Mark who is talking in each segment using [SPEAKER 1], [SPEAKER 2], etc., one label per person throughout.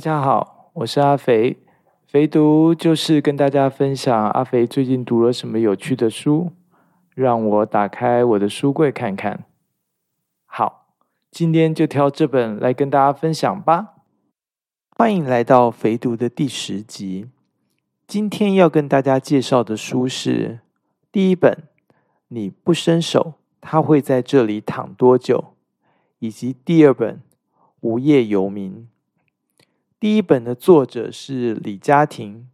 [SPEAKER 1] 大家好，我是阿肥。肥读就是跟大家分享阿肥最近读了什么有趣的书，让我打开我的书柜看看。好，今天就挑这本来跟大家分享吧。欢迎来到肥读的第十集。今天要跟大家介绍的书是第一本《你不伸手，他会在这里躺多久》，以及第二本《无业游民》。第一本的作者是李嘉婷，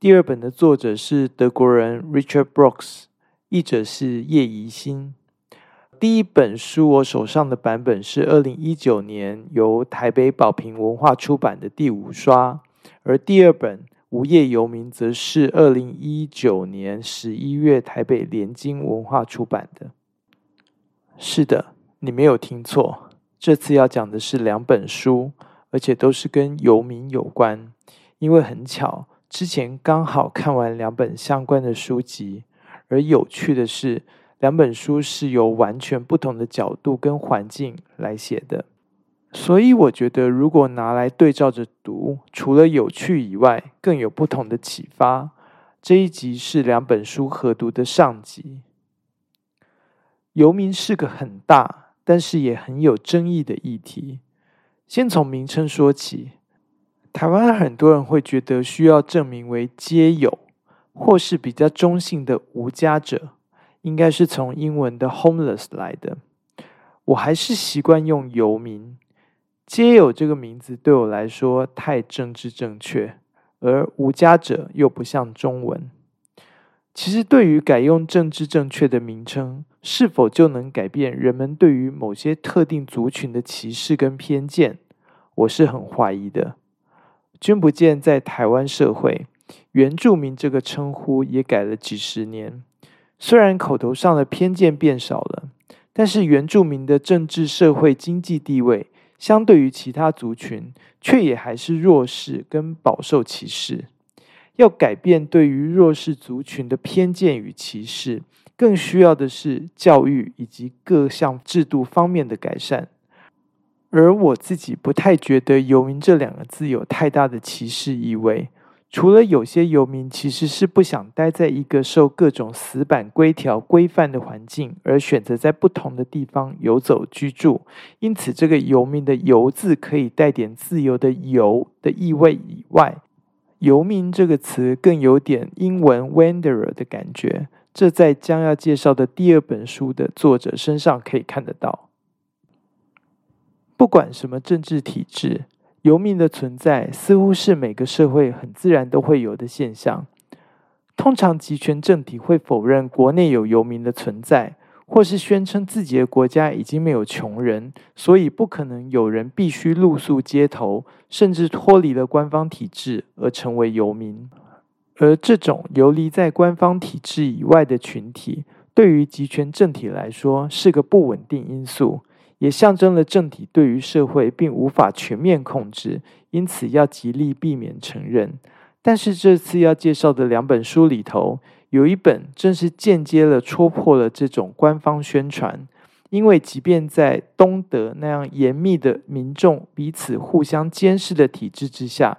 [SPEAKER 1] 第二本的作者是德国人 Richard Brooks，译者是叶怡欣。第一本书我手上的版本是二零一九年由台北宝瓶文化出版的第五刷，而第二本《无业游民》则是二零一九年十一月台北联经文化出版的。是的，你没有听错，这次要讲的是两本书。而且都是跟游民有关，因为很巧，之前刚好看完两本相关的书籍。而有趣的是，两本书是由完全不同的角度跟环境来写的。所以我觉得，如果拿来对照着读，除了有趣以外，更有不同的启发。这一集是两本书合读的上集。游民是个很大，但是也很有争议的议题。先从名称说起，台湾很多人会觉得需要证明为皆有，或是比较中性的无家者，应该是从英文的 homeless 来的。我还是习惯用游民。皆有这个名字对我来说太政治正确，而无家者又不像中文。其实，对于改用政治正确的名称，是否就能改变人们对于某些特定族群的歧视跟偏见，我是很怀疑的。君不见，在台湾社会，原住民这个称呼也改了几十年。虽然口头上的偏见变少了，但是原住民的政治、社会、经济地位，相对于其他族群，却也还是弱势跟饱受歧视。要改变对于弱势族群的偏见与歧视，更需要的是教育以及各项制度方面的改善。而我自己不太觉得“游民”这两个字有太大的歧视意味，除了有些游民其实是不想待在一个受各种死板规条规范的环境，而选择在不同的地方游走居住，因此这个“游民”的“游”字可以带点自由的“游”的意味以外。游民这个词更有点英文 wanderer 的感觉，这在将要介绍的第二本书的作者身上可以看得到。不管什么政治体制，游民的存在似乎是每个社会很自然都会有的现象。通常集权政体会否认国内有游民的存在。或是宣称自己的国家已经没有穷人，所以不可能有人必须露宿街头，甚至脱离了官方体制而成为游民。而这种游离在官方体制以外的群体，对于集权政体来说是个不稳定因素，也象征了政体对于社会并无法全面控制，因此要极力避免承认。但是这次要介绍的两本书里头。有一本正是间接了戳破了这种官方宣传，因为即便在东德那样严密的民众彼此互相监视的体制之下，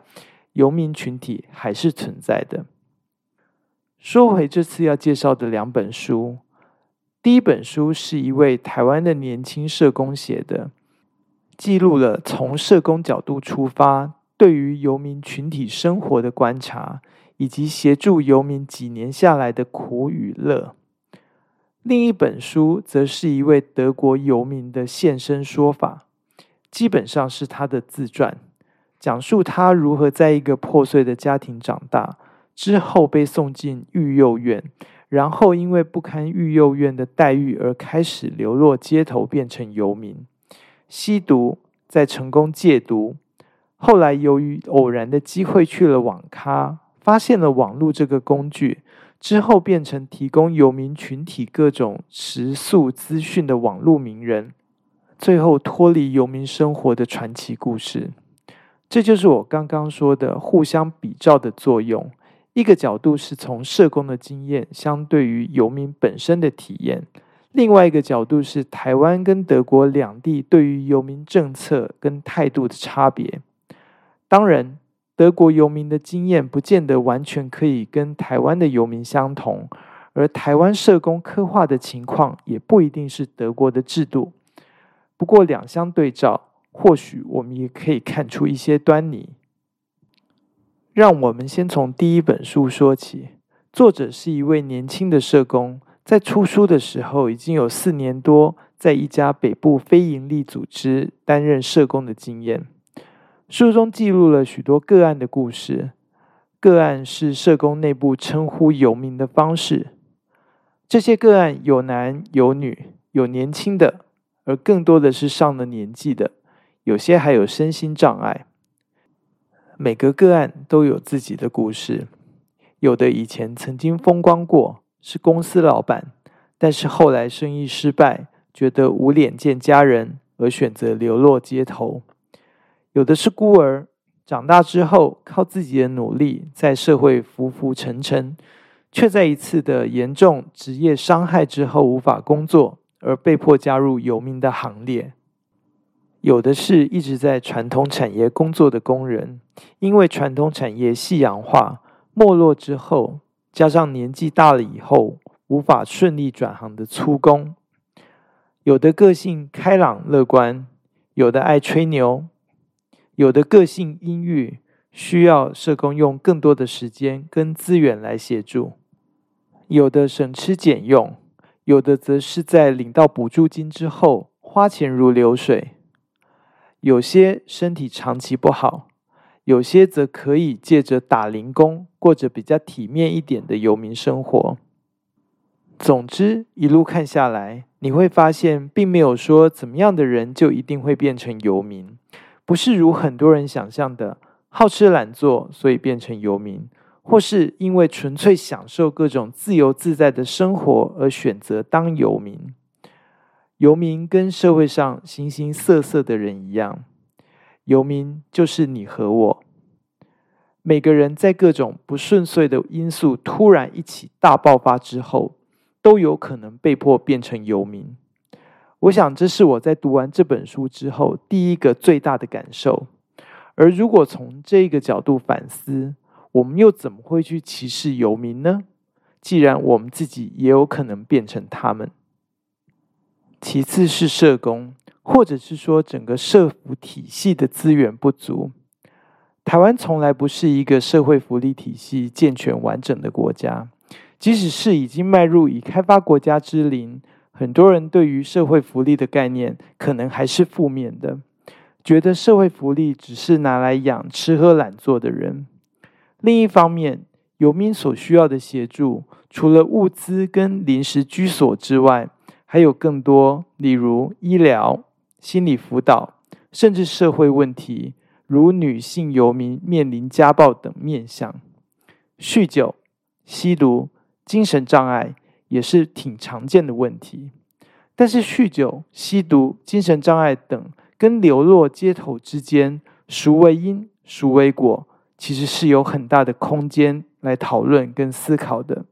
[SPEAKER 1] 游民群体还是存在的。说回这次要介绍的两本书，第一本书是一位台湾的年轻社工写的，记录了从社工角度出发对于游民群体生活的观察。以及协助游民几年下来的苦与乐。另一本书则是一位德国游民的现身说法，基本上是他的自传，讲述他如何在一个破碎的家庭长大，之后被送进育幼院，然后因为不堪育幼院的待遇而开始流落街头，变成游民，吸毒，再成功戒毒，后来由于偶然的机会去了网咖。发现了网络这个工具之后，变成提供游民群体各种食宿资讯的网络名人，最后脱离游民生活的传奇故事。这就是我刚刚说的互相比照的作用。一个角度是从社工的经验相对于游民本身的体验，另外一个角度是台湾跟德国两地对于游民政策跟态度的差别。当然，德国游民的经验不见得完全可以跟台湾的游民相同，而台湾社工刻画的情况也不一定是德国的制度。不过两相对照，或许我们也可以看出一些端倪。让我们先从第一本书说起，作者是一位年轻的社工，在出书的时候已经有四年多。在一家北部非营利组织担任社工的经验，书中记录了许多个案的故事。个案是社工内部称呼游民的方式。这些个案有男有女，有年轻的，而更多的是上了年纪的，有些还有身心障碍。每个个案都有自己的故事，有的以前曾经风光过，是公司老板，但是后来生意失败。觉得无脸见家人而选择流落街头，有的是孤儿，长大之后靠自己的努力在社会浮浮沉沉，却在一次的严重职业伤害之后无法工作，而被迫加入游民的行列。有的是一直在传统产业工作的工人，因为传统产业夕阳化没落之后，加上年纪大了以后无法顺利转行的粗工。有的个性开朗乐观，有的爱吹牛，有的个性阴郁，需要社工用更多的时间跟资源来协助；有的省吃俭用，有的则是在领到补助金之后花钱如流水；有些身体长期不好，有些则可以借着打零工，过着比较体面一点的游民生活。总之，一路看下来。你会发现，并没有说怎么样的人就一定会变成游民，不是如很多人想象的好吃懒做，所以变成游民，或是因为纯粹享受各种自由自在的生活而选择当游民。游民跟社会上形形色色的人一样，游民就是你和我。每个人在各种不顺遂的因素突然一起大爆发之后。都有可能被迫变成游民。我想，这是我在读完这本书之后第一个最大的感受。而如果从这个角度反思，我们又怎么会去歧视游民呢？既然我们自己也有可能变成他们。其次是社工，或者是说整个社福体系的资源不足。台湾从来不是一个社会福利体系健全完整的国家。即使是已经迈入已开发国家之林，很多人对于社会福利的概念可能还是负面的，觉得社会福利只是拿来养吃喝懒做的人。另一方面，游民所需要的协助，除了物资跟临时居所之外，还有更多，例如医疗、心理辅导，甚至社会问题，如女性游民面临家暴等面向，酗酒、吸毒。精神障碍也是挺常见的问题，但是酗酒、吸毒、精神障碍等跟流落街头之间，孰为因、孰为果，其实是有很大的空间来讨论跟思考的。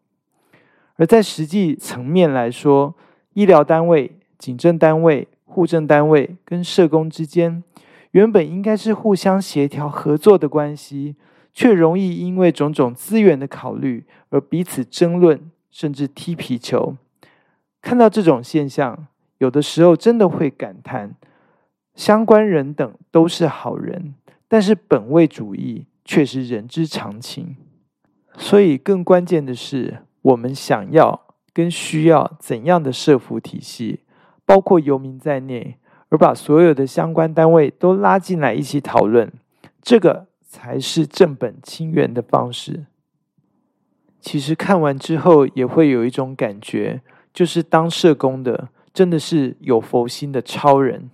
[SPEAKER 1] 而在实际层面来说，医疗单位、警政单位、护政单位跟社工之间，原本应该是互相协调合作的关系。却容易因为种种资源的考虑而彼此争论，甚至踢皮球。看到这种现象，有的时候真的会感叹：相关人等都是好人，但是本位主义却是人之常情。所以，更关键的是，我们想要跟需要怎样的社服体系，包括游民在内，而把所有的相关单位都拉进来一起讨论这个。才是正本清源的方式。其实看完之后，也会有一种感觉，就是当社工的真的是有佛心的超人。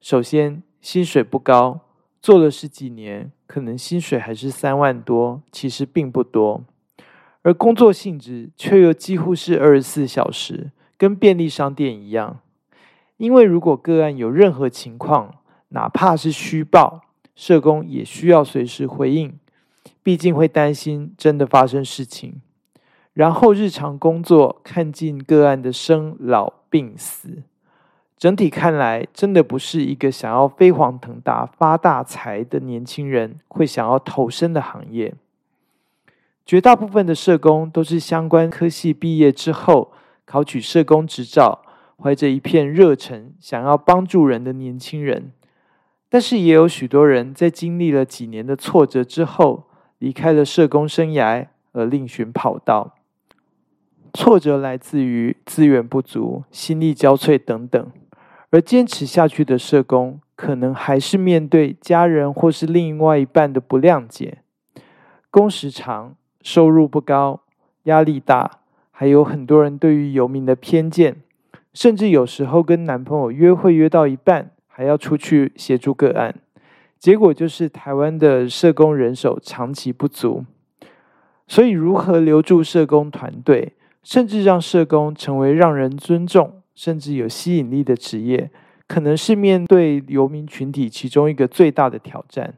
[SPEAKER 1] 首先，薪水不高，做了十几年，可能薪水还是三万多，其实并不多。而工作性质却又几乎是二十四小时，跟便利商店一样。因为如果个案有任何情况，哪怕是虚报。社工也需要随时回应，毕竟会担心真的发生事情。然后日常工作看尽个案的生老病死，整体看来，真的不是一个想要飞黄腾达、发大财的年轻人会想要投身的行业。绝大部分的社工都是相关科系毕业之后，考取社工执照，怀着一片热忱，想要帮助人的年轻人。但是，也有许多人在经历了几年的挫折之后，离开了社工生涯，而另寻跑道。挫折来自于资源不足、心力交瘁等等，而坚持下去的社工，可能还是面对家人或是另外一半的不谅解，工时长。收入不高，压力大，还有很多人对于游民的偏见，甚至有时候跟男朋友约会约到一半，还要出去协助个案，结果就是台湾的社工人手长期不足。所以，如何留住社工团队，甚至让社工成为让人尊重，甚至有吸引力的职业，可能是面对游民群体其中一个最大的挑战。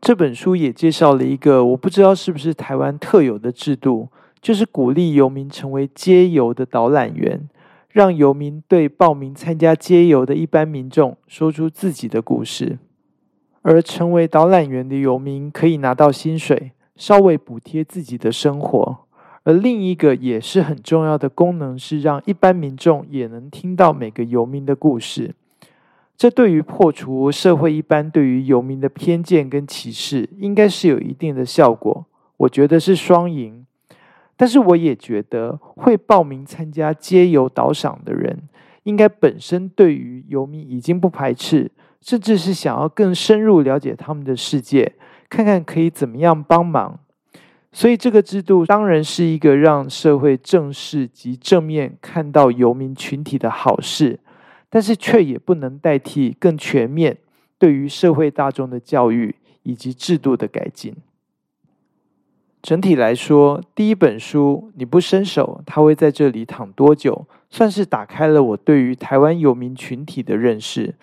[SPEAKER 1] 这本书也介绍了一个我不知道是不是台湾特有的制度，就是鼓励游民成为街游的导览员，让游民对报名参加街游的一般民众说出自己的故事，而成为导览员的游民可以拿到薪水，稍微补贴自己的生活。而另一个也是很重要的功能是让一般民众也能听到每个游民的故事。这对于破除社会一般对于游民的偏见跟歧视，应该是有一定的效果。我觉得是双赢。但是我也觉得，会报名参加街游导赏的人，应该本身对于游民已经不排斥，甚至是想要更深入了解他们的世界，看看可以怎么样帮忙。所以这个制度当然是一个让社会正视及正面看到游民群体的好事。但是却也不能代替更全面对于社会大众的教育以及制度的改进。整体来说，第一本书你不伸手，他会在这里躺多久？算是打开了我对于台湾游民群体的认识。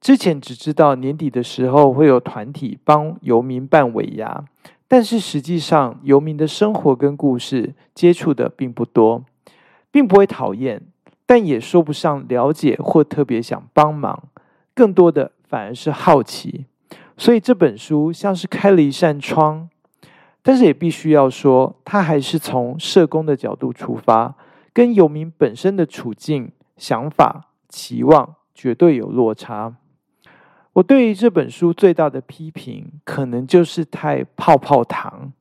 [SPEAKER 1] 之前只知道年底的时候会有团体帮游民办尾牙，但是实际上游民的生活跟故事接触的并不多，并不会讨厌。但也说不上了解或特别想帮忙，更多的反而是好奇。所以这本书像是开了一扇窗，但是也必须要说，它还是从社工的角度出发，跟游民本身的处境、想法、期望绝对有落差。我对于这本书最大的批评，可能就是太泡泡糖。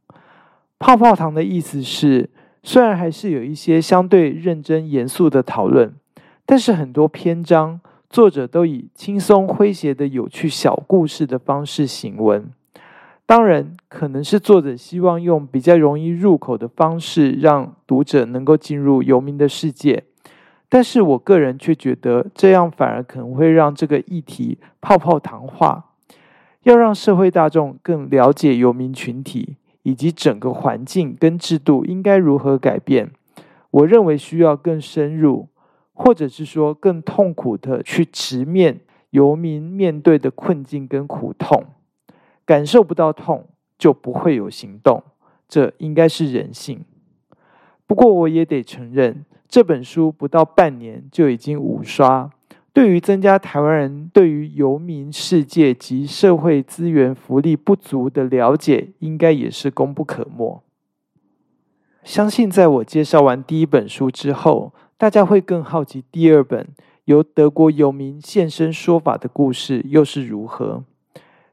[SPEAKER 1] 泡泡糖的意思是。虽然还是有一些相对认真严肃的讨论，但是很多篇章作者都以轻松诙谐的有趣小故事的方式行文。当然，可能是作者希望用比较容易入口的方式，让读者能够进入游民的世界。但是我个人却觉得，这样反而可能会让这个议题泡泡糖化。要让社会大众更了解游民群体。以及整个环境跟制度应该如何改变？我认为需要更深入，或者是说更痛苦的去直面游民面对的困境跟苦痛。感受不到痛，就不会有行动，这应该是人性。不过我也得承认，这本书不到半年就已经五刷。对于增加台湾人对于游民世界及社会资源福利不足的了解，应该也是功不可没。相信在我介绍完第一本书之后，大家会更好奇第二本由德国游民现身说法的故事又是如何。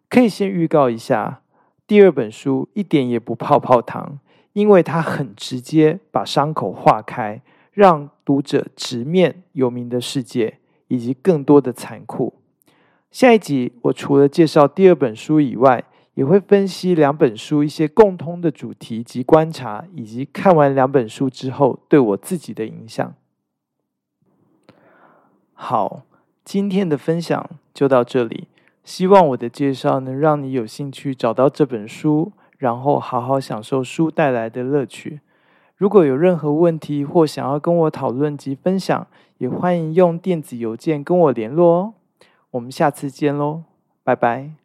[SPEAKER 1] 可以先预告一下，第二本书一点也不泡泡糖，因为它很直接把伤口化开，让读者直面游民的世界。以及更多的残酷。下一集，我除了介绍第二本书以外，也会分析两本书一些共通的主题及观察，以及看完两本书之后对我自己的影响。好，今天的分享就到这里。希望我的介绍能让你有兴趣找到这本书，然后好好享受书带来的乐趣。如果有任何问题或想要跟我讨论及分享，也欢迎用电子邮件跟我联络哦。我们下次见喽，拜拜。